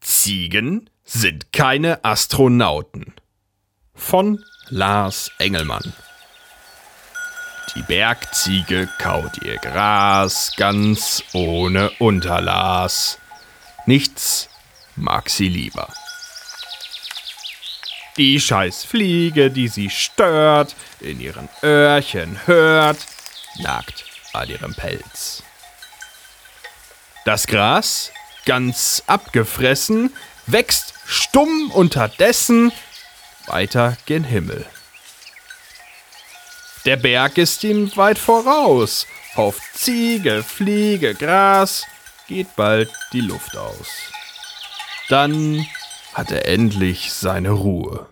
Ziegen sind keine Astronauten. Von Lars Engelmann. Die Bergziege kaut ihr Gras ganz ohne Unterlass. Nichts mag sie lieber. Die Scheißfliege, die sie stört, in ihren Öhrchen hört, nagt an ihrem Pelz. Das Gras, ganz abgefressen, wächst stumm unterdessen weiter gen Himmel. Der Berg ist ihm weit voraus. Auf Ziege, Fliege, Gras geht bald die Luft aus. Dann hat er endlich seine Ruhe.